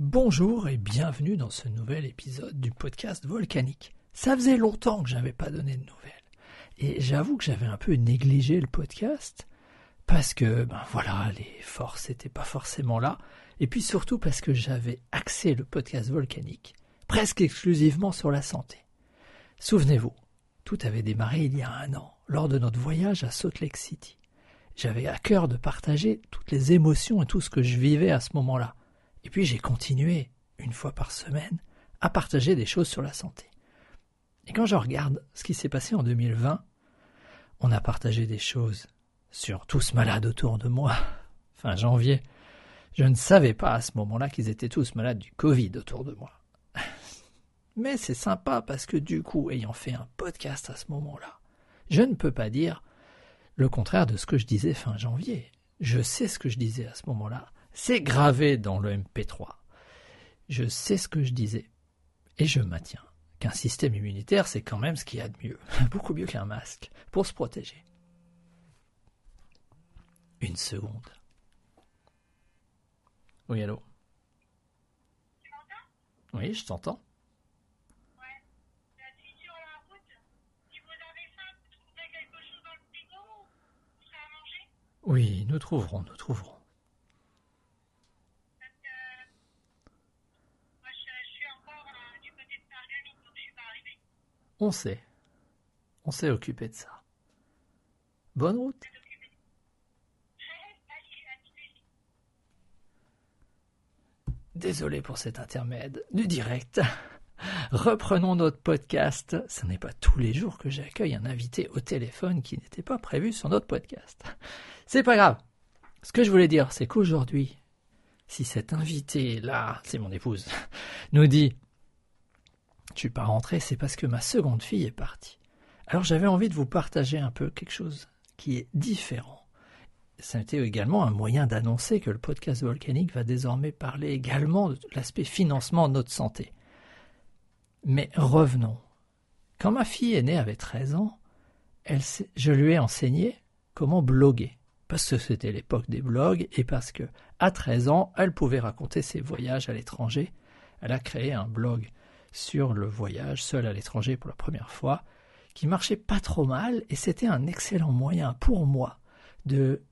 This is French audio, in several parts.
Bonjour et bienvenue dans ce nouvel épisode du podcast volcanique. Ça faisait longtemps que j'avais pas donné de nouvelles. Et j'avoue que j'avais un peu négligé le podcast parce que, ben voilà, les forces n'étaient pas forcément là. Et puis surtout parce que j'avais axé le podcast volcanique presque exclusivement sur la santé. Souvenez-vous, tout avait démarré il y a un an, lors de notre voyage à Salt Lake City. J'avais à cœur de partager toutes les émotions et tout ce que je vivais à ce moment-là. Et puis j'ai continué, une fois par semaine, à partager des choses sur la santé. Et quand je regarde ce qui s'est passé en 2020, on a partagé des choses sur tous malades autour de moi. Fin janvier, je ne savais pas à ce moment-là qu'ils étaient tous malades du Covid autour de moi. Mais c'est sympa parce que du coup, ayant fait un podcast à ce moment-là, je ne peux pas dire le contraire de ce que je disais fin janvier. Je sais ce que je disais à ce moment-là. C'est gravé dans le MP3. Je sais ce que je disais. Et je maintiens qu'un système immunitaire, c'est quand même ce qu'il y a de mieux. Beaucoup mieux qu'un masque. Pour se protéger. Une seconde. Oui, allô? Oui, je t'entends. Oui, nous trouverons, nous trouverons. On sait. On s'est occupé de ça. Bonne route. Désolé pour cet intermède du direct. Reprenons notre podcast. Ce n'est pas tous les jours que j'accueille un invité au téléphone qui n'était pas prévu sur notre podcast. C'est pas grave. Ce que je voulais dire, c'est qu'aujourd'hui, si cet invité-là, c'est mon épouse, nous dit Je suis pas rentré, c'est parce que ma seconde fille est partie. Alors j'avais envie de vous partager un peu quelque chose qui est différent. C'était également un moyen d'annoncer que le podcast volcanique va désormais parler également de l'aspect financement de notre santé. Mais revenons. Quand ma fille aînée avait 13 ans, je lui ai enseigné comment bloguer. Parce que c'était l'époque des blogs et parce que, à 13 ans, elle pouvait raconter ses voyages à l'étranger. Elle a créé un blog sur le voyage seul à l'étranger pour la première fois, qui marchait pas trop mal et c'était un excellent moyen pour moi de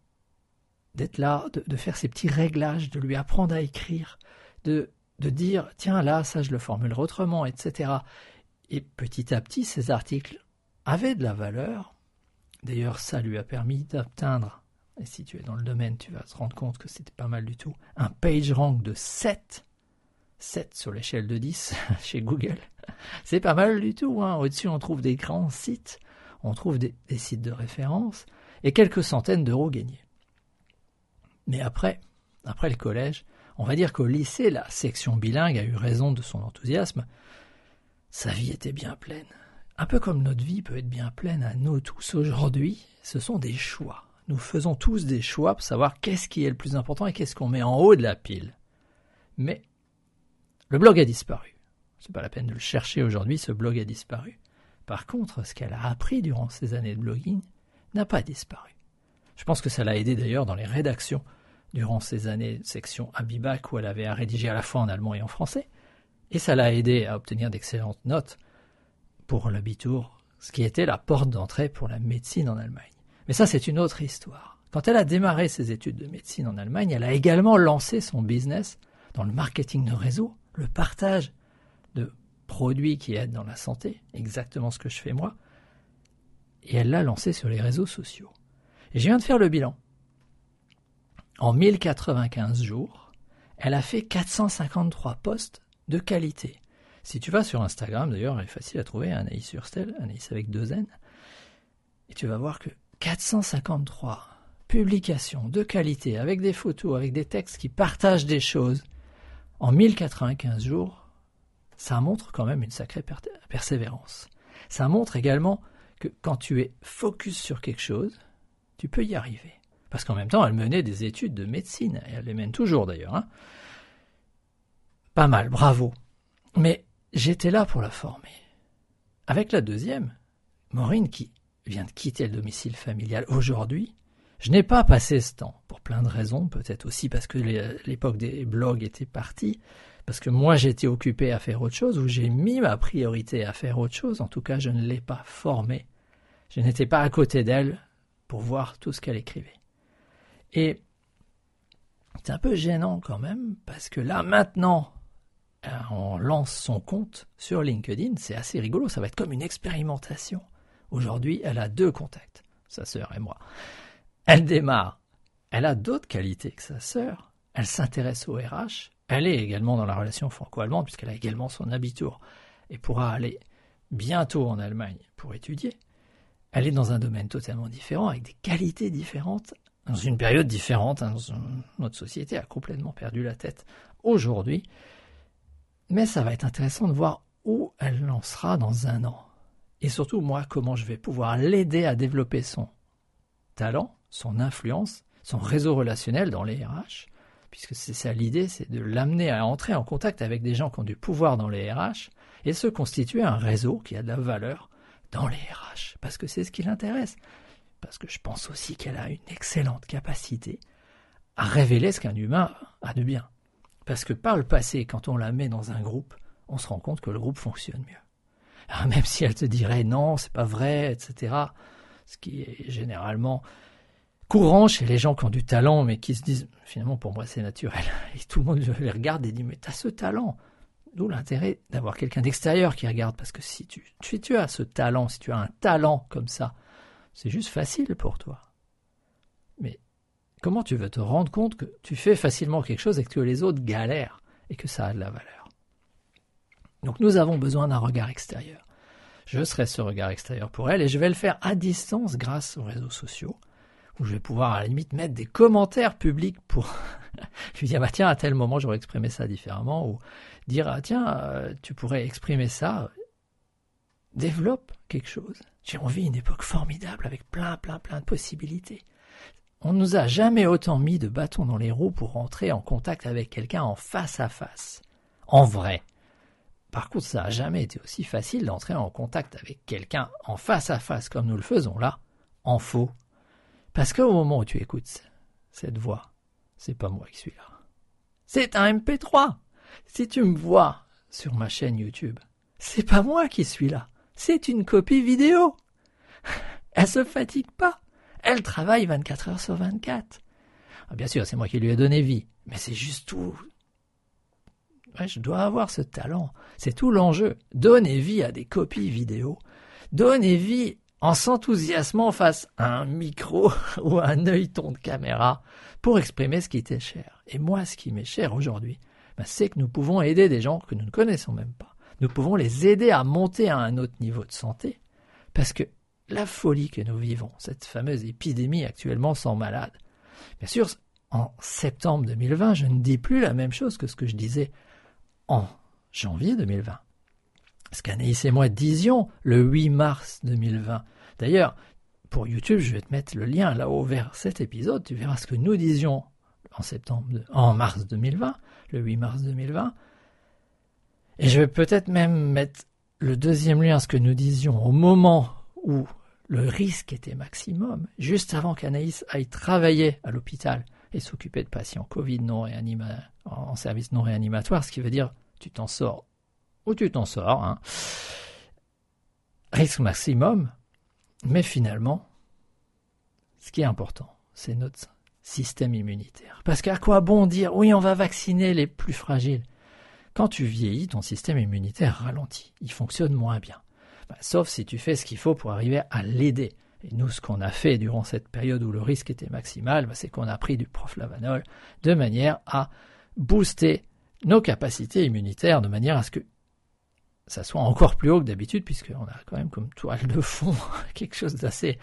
d'être là, de, faire ces petits réglages, de lui apprendre à écrire, de de dire tiens là ça je le formulerai autrement, etc. Et petit à petit ces articles avaient de la valeur. D'ailleurs ça lui a permis d'atteindre, et si tu es dans le domaine tu vas te rendre compte que c'était pas mal du tout, un page rank de 7. 7 sur l'échelle de 10 chez Google. C'est pas mal du tout. Hein. Au-dessus on trouve des grands sites, on trouve des, sites de référence et quelques centaines d'euros gagnés. Mais après, après le collège, on va dire qu'au lycée, la section bilingue a eu raison de son enthousiasme. Sa vie était bien pleine. Un peu comme notre vie peut être bien pleine à nous tous aujourd'hui, ce sont des choix. Nous faisons tous des choix pour savoir qu'est-ce qui est le plus important et qu'est-ce qu'on met en haut de la pile. Mais le blog a disparu. C'est pas la peine de le chercher aujourd'hui, ce blog a disparu. Par contre, ce qu'elle a appris durant ces années de blogging n'a pas disparu. Je pense que ça l'a aidé d'ailleurs dans les rédactions durant ces années section Abibac où elle avait à rédiger à la fois en allemand et en français, et ça l'a aidé à obtenir d'excellentes notes pour l'Abitur, ce qui était la porte d'entrée pour la médecine en Allemagne. Mais ça, c'est une autre histoire. Quand elle a démarré ses études de médecine en Allemagne, elle a également lancé son business dans le marketing de réseau, le partage de produits qui aident dans la santé, exactement ce que je fais moi, et elle l'a lancé sur les réseaux sociaux. Et je viens de faire le bilan. En 1095 jours, elle a fait 453 posts de qualité. Si tu vas sur Instagram, d'ailleurs, elle est facile à trouver, Anaïs Surstel, Anaïs avec deux N, et tu vas voir que 453 publications de qualité, avec des photos, avec des textes qui partagent des choses, en 1095 jours, ça montre quand même une sacrée persévérance. Ça montre également que quand tu es focus sur quelque chose, tu peux y arriver. Parce qu'en même temps, elle menait des études de médecine, et elle les mène toujours d'ailleurs. Hein. Pas mal, bravo. Mais j'étais là pour la former. Avec la deuxième, Maureen qui vient de quitter le domicile familial aujourd'hui, Je n'ai pas passé ce temps, pour plein de raisons, peut-être aussi parce que l'époque des blogs était partie, parce que moi j'étais occupé à faire autre chose, ou j'ai mis ma priorité à faire autre chose, en tout cas je ne l'ai pas formée. Je n'étais pas à côté d'elle pour voir tout ce qu'elle écrivait. Et c'est un peu gênant quand même, parce que là maintenant, euh, on lance son compte sur LinkedIn, c'est assez rigolo, ça va être comme une expérimentation. Aujourd'hui, elle a deux contacts, sa sœur et moi. Elle démarre. Elle a d'autres qualités que sa sœur. Elle s'intéresse au RH. Elle est également dans la relation franco-allemande puisqu'elle a également son habitour et pourra aller bientôt en Allemagne pour étudier. Elle est dans un domaine totalement différent avec des qualités différentes dans une période différente. Hein, notre société a complètement perdu la tête aujourd'hui. Mais ça va être intéressant de voir où elle lancera dans un an. Et surtout, moi, comment je vais pouvoir l'aider à développer son talent son influence, son réseau relationnel dans les RH, puisque c'est ça l'idée, c'est de l'amener à entrer en contact avec des gens qui ont du pouvoir dans les RH et se constituer un réseau qui a de la valeur dans les RH, parce que c'est ce qui l'intéresse. Parce que je pense aussi qu'elle a une excellente capacité à révéler ce qu'un humain a de bien. Parce que par le passé, quand on la met dans un groupe, on se rend compte que le groupe fonctionne mieux. Alors même si elle te dirait non, c'est pas vrai, etc., ce qui est généralement courant chez les gens qui ont du talent, mais qui se disent finalement pour moi c'est naturel. Et tout le monde les regarde et dit mais t'as ce talent. D'où l'intérêt d'avoir quelqu'un d'extérieur qui regarde, parce que si tu, tu as ce talent, si tu as un talent comme ça, c'est juste facile pour toi. Mais comment tu veux te rendre compte que tu fais facilement quelque chose et que les autres galèrent et que ça a de la valeur? Donc nous avons besoin d'un regard extérieur. Je serai ce regard extérieur pour elle et je vais le faire à distance grâce aux réseaux sociaux où je vais pouvoir à la limite mettre des commentaires publics pour lui dire bah tiens à tel moment j'aurais exprimé ça différemment ou dire ah, tiens euh, tu pourrais exprimer ça. Développe quelque chose. J'ai envie d'une époque formidable avec plein plein plein de possibilités. On nous a jamais autant mis de bâtons dans les roues pour rentrer en contact avec quelqu'un en face à face. En vrai. Par contre ça n'a jamais été aussi facile d'entrer en contact avec quelqu'un en face à face comme nous le faisons là. En faux parce qu'au moment où tu écoutes cette voix, c'est pas moi qui suis là. C'est un MP3. Si tu me vois sur ma chaîne YouTube, c'est pas moi qui suis là. C'est une copie vidéo. Elle se fatigue pas. Elle travaille 24 heures sur 24. Ah, bien sûr, c'est moi qui lui ai donné vie, mais c'est juste tout. je dois avoir ce talent. C'est tout l'enjeu. Donner vie à des copies vidéo. Donner vie en s'enthousiasmant face à un micro ou à un œilleton de caméra pour exprimer ce qui était cher. Et moi, ce qui m'est cher aujourd'hui, ben, c'est que nous pouvons aider des gens que nous ne connaissons même pas. Nous pouvons les aider à monter à un autre niveau de santé, parce que la folie que nous vivons, cette fameuse épidémie actuellement sans malade, bien sûr, en septembre 2020, je ne dis plus la même chose que ce que je disais en janvier 2020 ce qu'Anaïs et moi disions le 8 mars 2020. D'ailleurs, pour YouTube, je vais te mettre le lien là-haut vers cet épisode. Tu verras ce que nous disions en mars 2020, le 8 mars 2020. Et je vais peut-être même mettre le deuxième lien, ce que nous disions au moment où le risque était maximum, juste avant qu'Anaïs aille travailler à l'hôpital et s'occuper de patients Covid non en service non réanimatoire, ce qui veut dire tu t'en sors où tu t'en sors. Hein. Risque maximum, mais finalement, ce qui est important, c'est notre système immunitaire. Parce qu'à quoi bon dire oui, on va vacciner les plus fragiles? Quand tu vieillis, ton système immunitaire ralentit, il fonctionne moins bien. Bah, sauf si tu fais ce qu'il faut pour arriver à l'aider. Et nous, ce qu'on a fait durant cette période où le risque était maximal, bah, c'est qu'on a pris du proflavanol de manière à booster nos capacités immunitaires de manière à ce que ça soit encore plus haut que d'habitude, puisqu'on a quand même comme toile de fond quelque chose d'assez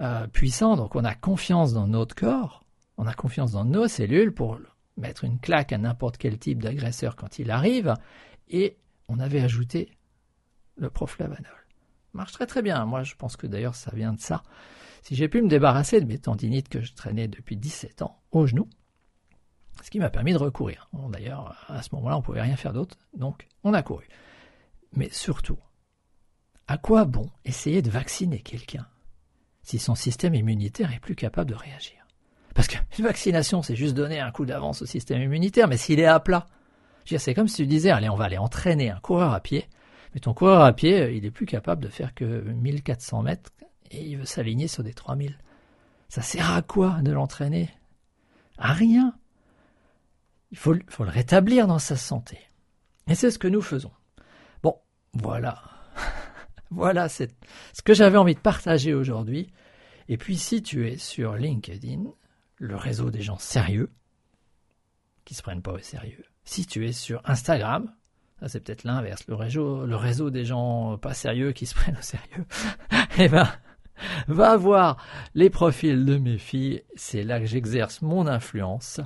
euh, puissant. Donc on a confiance dans notre corps, on a confiance dans nos cellules pour mettre une claque à n'importe quel type d'agresseur quand il arrive. Et on avait ajouté le proflavanol. Marche très très bien. Moi je pense que d'ailleurs ça vient de ça. Si j'ai pu me débarrasser de mes tendinites que je traînais depuis 17 ans au genou, ce qui m'a permis de recourir. D'ailleurs, à ce moment-là, on ne pouvait rien faire d'autre, donc on a couru. Mais surtout, à quoi bon essayer de vacciner quelqu'un si son système immunitaire est plus capable de réagir? Parce qu'une vaccination, c'est juste donner un coup d'avance au système immunitaire, mais s'il est à plat, c'est comme si tu disais, allez, on va aller entraîner un coureur à pied, mais ton coureur à pied, euh, il est plus capable de faire que 1400 mètres et il veut s'aligner sur des 3000. Ça sert à quoi de l'entraîner? À rien. Il faut, faut le rétablir dans sa santé. Et c'est ce que nous faisons. Voilà. voilà ce que j'avais envie de partager aujourd'hui. Et puis si tu es sur LinkedIn, le réseau des gens sérieux, qui se prennent pas au sérieux, si tu es sur Instagram, c'est peut-être l'inverse, le réseau, le réseau des gens pas sérieux qui se prennent au sérieux, eh ben, va voir les profils de mes filles, c'est là que j'exerce mon influence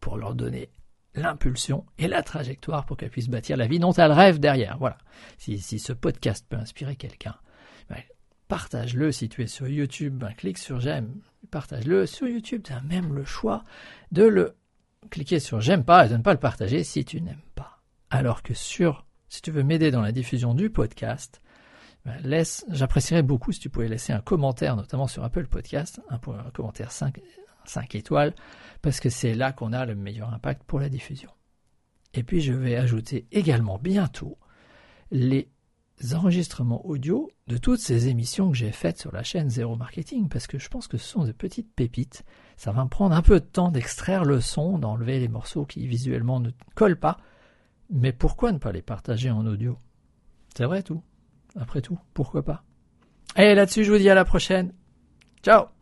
pour leur donner l'impulsion et la trajectoire pour qu'elles puissent bâtir la vie dont elles rêvent derrière. Voilà. Si, ce podcast peut inspirer quelqu'un, ben, partage-le. Si tu es sur YouTube, ben, clique sur j'aime, partage-le. Sur YouTube, tu as même le choix de le cliquer sur j'aime pas et de ne pas le partager si tu n'aimes pas. Alors que sur, si tu veux m'aider dans la diffusion du podcast, ben, laisse, j'apprécierais beaucoup si tu pouvais laisser un commentaire, notamment sur Apple Podcast, un, un commentaire 5, 5 étoiles, parce que c'est là qu'on a le meilleur impact pour la diffusion. Et puis je vais ajouter également bientôt les enregistrements audio de toutes ces émissions que j'ai faites sur la chaîne Zéro Marketing, parce que je pense que ce sont des petites pépites. Ça va me prendre un peu de temps d'extraire le son, d'enlever les morceaux qui visuellement ne collent pas, mais pourquoi ne pas les partager en audio? C'est vrai tout. Après tout, pourquoi pas? Et là-dessus, je vous dis à la prochaine. Ciao